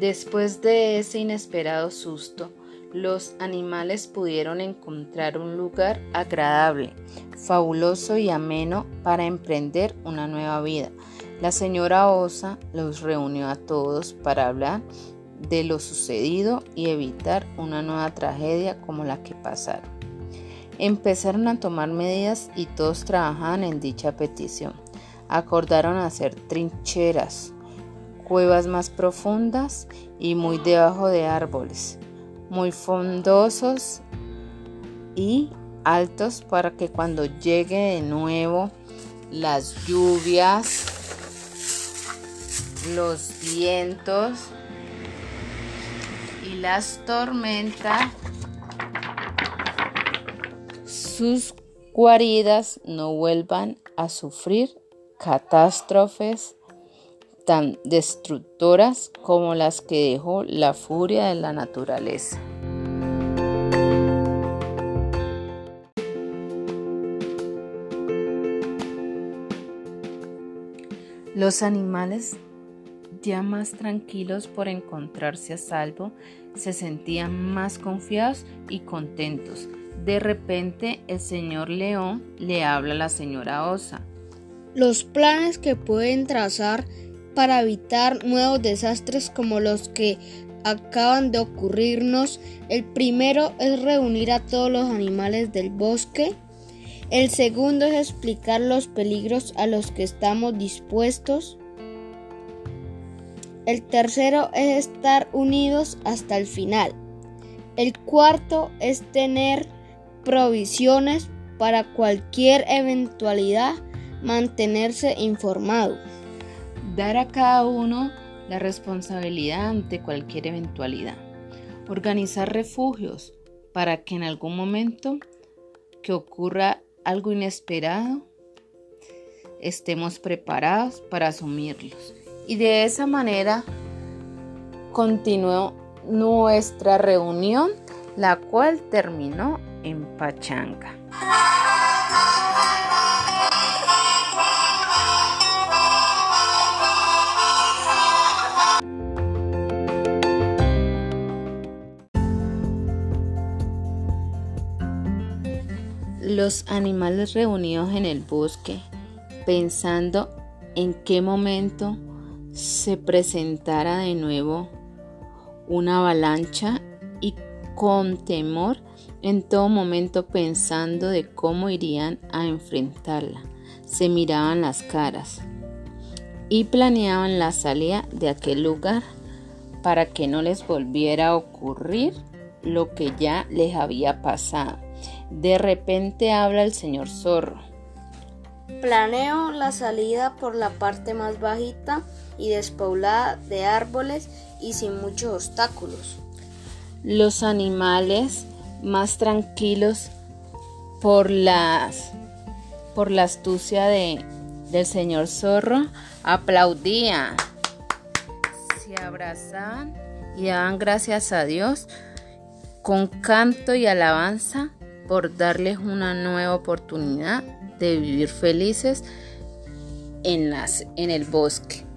Después de ese inesperado susto, los animales pudieron encontrar un lugar agradable, fabuloso y ameno para emprender una nueva vida. La señora Osa los reunió a todos para hablar de lo sucedido y evitar una nueva tragedia como la que pasaron. Empezaron a tomar medidas y todos trabajaban en dicha petición. Acordaron hacer trincheras, cuevas más profundas y muy debajo de árboles, muy fondosos y altos para que cuando llegue de nuevo las lluvias, los vientos y las tormentas, sus guaridas no vuelvan a sufrir catástrofes tan destructoras como las que dejó la furia de la naturaleza. Los animales, ya más tranquilos por encontrarse a salvo, se sentían más confiados y contentos. De repente el señor León le habla a la señora Osa. Los planes que pueden trazar para evitar nuevos desastres como los que acaban de ocurrirnos. El primero es reunir a todos los animales del bosque. El segundo es explicar los peligros a los que estamos dispuestos. El tercero es estar unidos hasta el final. El cuarto es tener provisiones para cualquier eventualidad, mantenerse informado dar a cada uno la responsabilidad ante cualquier eventualidad, organizar refugios para que en algún momento que ocurra algo inesperado estemos preparados para asumirlos. Y de esa manera continuó nuestra reunión, la cual terminó en Pachanga. Los animales reunidos en el bosque, pensando en qué momento se presentara de nuevo una avalancha y con temor en todo momento pensando de cómo irían a enfrentarla. Se miraban las caras y planeaban la salida de aquel lugar para que no les volviera a ocurrir lo que ya les había pasado. De repente habla el señor zorro. Planeo la salida por la parte más bajita y despoblada de árboles y sin muchos obstáculos. Los animales más tranquilos por las por la astucia de, del señor zorro aplaudían, se abrazaban y daban gracias a Dios con canto y alabanza por darles una nueva oportunidad de vivir felices en, las, en el bosque.